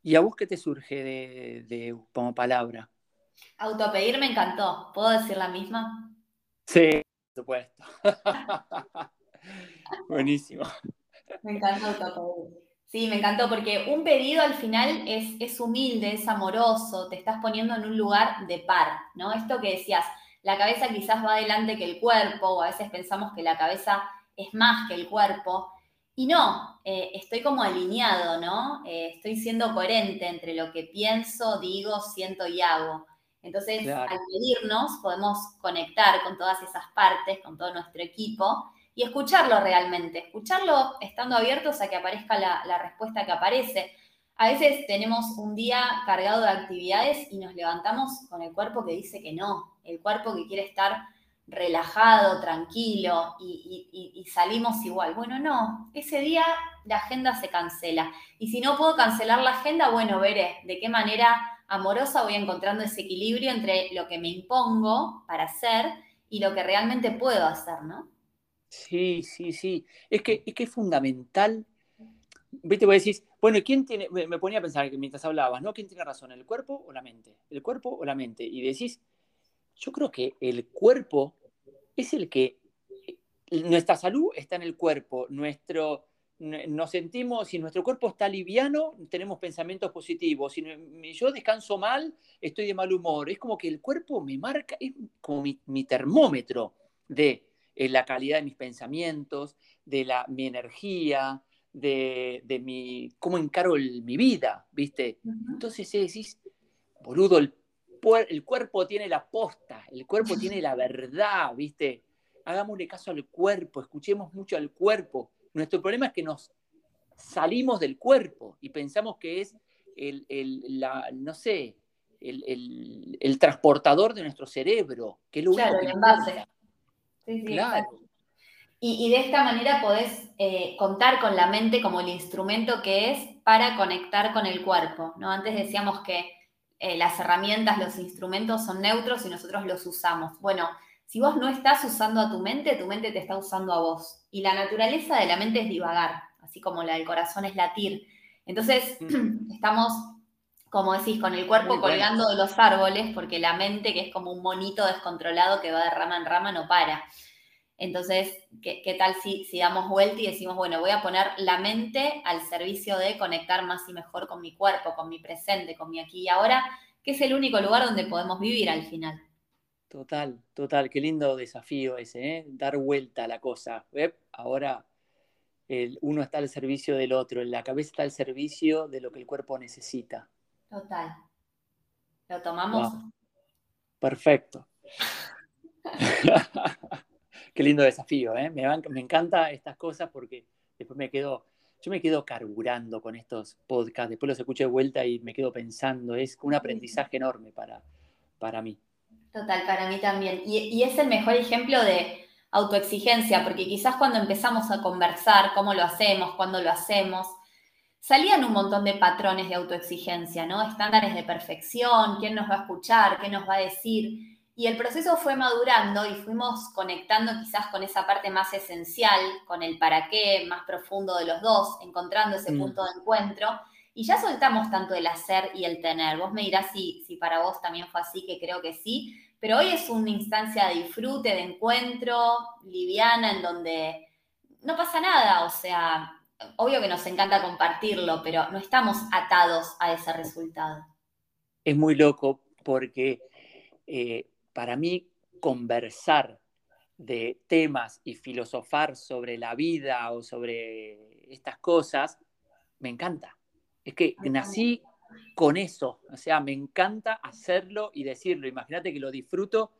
¿Y a vos qué te surge de, como palabra? Autopedir me encantó. ¿Puedo decir la misma? Sí, por supuesto. Buenísimo. Me encanta autopedir. Sí, me encantó porque un pedido al final es, es humilde, es amoroso, te estás poniendo en un lugar de par, ¿no? Esto que decías, la cabeza quizás va adelante que el cuerpo, o a veces pensamos que la cabeza es más que el cuerpo, y no, eh, estoy como alineado, ¿no? Eh, estoy siendo coherente entre lo que pienso, digo, siento y hago. Entonces, al pedirnos, podemos conectar con todas esas partes, con todo nuestro equipo, y escucharlo realmente, escucharlo estando abiertos a que aparezca la, respuesta que aparece. A veces tenemos un día cargado de actividades y nos levantamos con el cuerpo que dice que no, el cuerpo que quiere estar relajado, tranquilo y, salimos igual. Bueno, no, ese día la agenda se cancela. Y si no puedo cancelar la agenda, bueno, veré de qué manera amorosa voy encontrando ese equilibrio entre lo que me impongo para hacer y lo que realmente puedo hacer, ¿no? Sí, sí, sí. Es que es, que es fundamental. Viste, vos decís, bueno, ¿quién tiene? Me ponía a pensar que mientras hablabas, ¿no? ¿Quién tiene razón, el cuerpo o la mente? ¿El cuerpo o la mente? Y decís, yo creo que el cuerpo es el que. Nuestra salud está en el cuerpo, nuestro nos sentimos, si nuestro cuerpo está liviano, tenemos pensamientos positivos. Si yo descanso mal, estoy de mal humor. Es como que el cuerpo me marca, es como mi, termómetro de eh, la calidad de mis pensamientos, de la, mi energía, de, mi, cómo encaro mi vida, ¿viste? Entonces decís, boludo, el, el cuerpo tiene la posta, el cuerpo tiene la verdad, ¿viste? Hagámosle caso al cuerpo, escuchemos mucho al cuerpo nuestro problema es que nos salimos del cuerpo y pensamos que es el, la, no sé, el, transportador de nuestro cerebro, que es lo claro, el envase. Sí, sí, claro. Y, de esta manera podés eh, contar con la mente como el instrumento que es para conectar con el cuerpo. ¿no? Antes decíamos que eh, las herramientas, los instrumentos son neutros y nosotros los usamos. Bueno, si vos no estás usando a tu mente, tu mente te está usando a vos. Y la naturaleza de la mente es divagar, así como la del corazón es latir. Entonces, mm. estamos, como decís, con el cuerpo colgando de los árboles, porque la mente, que es como un monito descontrolado que va de rama en rama, no para. Entonces, ¿qué, tal si, si, damos vuelta y decimos, bueno, voy a poner la mente al servicio de conectar más y mejor con mi cuerpo, con mi presente, con mi aquí y ahora, que es el único lugar donde podemos vivir al final? Total, total, qué lindo desafío ese, ¿eh? dar vuelta a la cosa. Ahora el, uno está al servicio del otro, la cabeza está al servicio de lo que el cuerpo necesita. Total. ¿Lo tomamos? Perfecto. qué lindo desafío, ¿eh? Me, me encanta estas cosas porque después me quedo, yo me quedo carburando con estos podcasts, después los escucho de vuelta y me quedo pensando, es un aprendizaje enorme para, para mí. Total, para mí también. Y, es el mejor ejemplo de autoexigencia, porque quizás cuando empezamos a conversar, cómo lo hacemos, cuándo lo hacemos, salían un montón de patrones de autoexigencia, ¿no? Estándares de perfección, quién nos va a escuchar, qué nos va a decir. Y el proceso fue madurando y fuimos conectando quizás con esa parte más esencial, con el para qué más profundo de los dos, encontrando ese mm. punto de encuentro. Y ya soltamos tanto el hacer y el tener. Vos me dirás si, si para vos también fue así, que creo que sí, pero hoy es una instancia de disfrute, de encuentro, liviana, en donde no pasa nada, o sea, obvio que nos encanta compartirlo, pero no estamos atados a ese resultado. Es muy loco porque eh, para mí conversar de temas y filosofar sobre la vida o sobre estas cosas, me encanta. Es que nací con eso, o sea, me encanta hacerlo y decirlo. Imagínate que lo disfruto.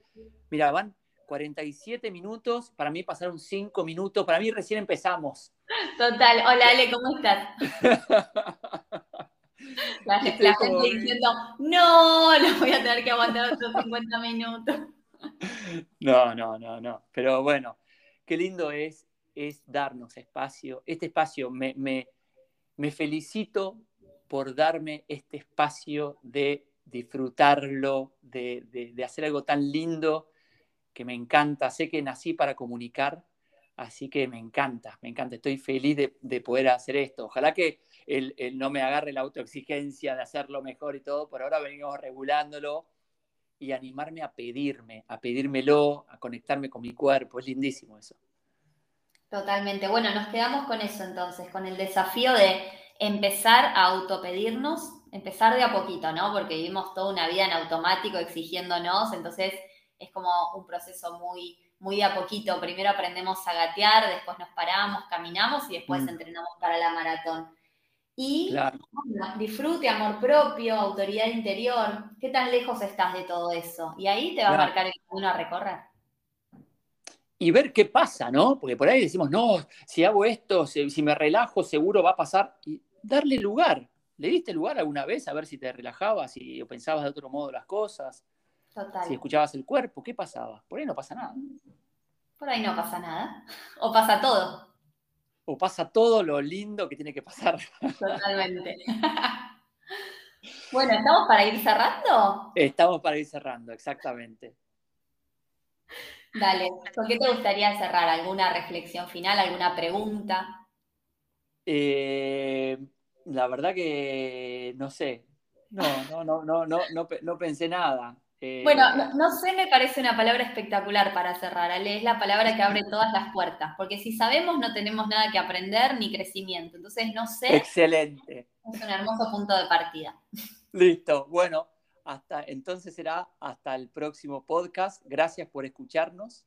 Mira, van 47 minutos, para mí pasaron 5 minutos, para mí recién empezamos. Total, hola Ale, ¿cómo estás? La, gente diciendo, no, no voy a tener que aguantar otros 50 minutos. No, no, no, no. Pero bueno, qué lindo es, es darnos espacio. Este espacio me, me felicito por darme este espacio de disfrutarlo, de, hacer algo tan lindo que me encanta. Sé que nací para comunicar, así que me encanta, me encanta. Estoy feliz de, poder hacer esto. Ojalá que el, no me agarre la autoexigencia de hacerlo mejor y todo. Por ahora venimos regulándolo y animarme a pedirme, a pedírmelo, a conectarme con mi cuerpo. Es lindísimo eso. Totalmente. Bueno, nos quedamos con eso entonces, con el desafío de empezar a autopedirnos, empezar de a poquito, ¿no? Porque vivimos toda una vida en automático exigiéndonos, entonces es como un proceso muy, muy de a poquito. Primero aprendemos a gatear, después nos paramos, caminamos y después mm. entrenamos para la maratón. Y disfrute, amor propio, autoridad interior. ¿Qué tan lejos estás de todo eso? Y ahí te va a marcar el camino a recorrer. Y ver qué pasa, ¿no? Porque por ahí decimos, no, si hago esto, si, me relajo, seguro va a pasar darle lugar. ¿Le diste lugar alguna vez a ver si te relajabas y pensabas de otro modo las cosas? Total. Si escuchabas el cuerpo, ¿qué pasaba? Por ahí no pasa nada. Por ahí no pasa nada. O pasa todo. O pasa todo lo lindo que tiene que pasar. Totalmente. bueno, ¿estamos para ir cerrando? Estamos para ir cerrando, exactamente. Dale, ¿con qué te gustaría cerrar? ¿Alguna reflexión final? ¿Alguna pregunta? Eh, la verdad que no sé. No, no, no, no, no, no, pensé nada. Eh, bueno, no, sé, me parece una palabra espectacular para cerrar, Ale. Es la palabra que abre todas las puertas, porque si sabemos no tenemos nada que aprender ni crecimiento. Entonces, no sé. Excelente. Es un hermoso punto de partida. Listo. Bueno, hasta entonces será hasta el próximo podcast. Gracias por escucharnos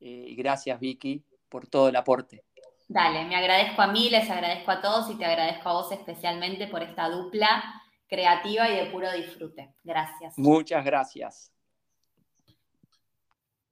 eh, y gracias, Vicky, por todo el aporte. Dale, me agradezco a mí, les agradezco a todos y te agradezco a vos especialmente por esta dupla creativa y de puro disfrute. Gracias. Muchas gracias.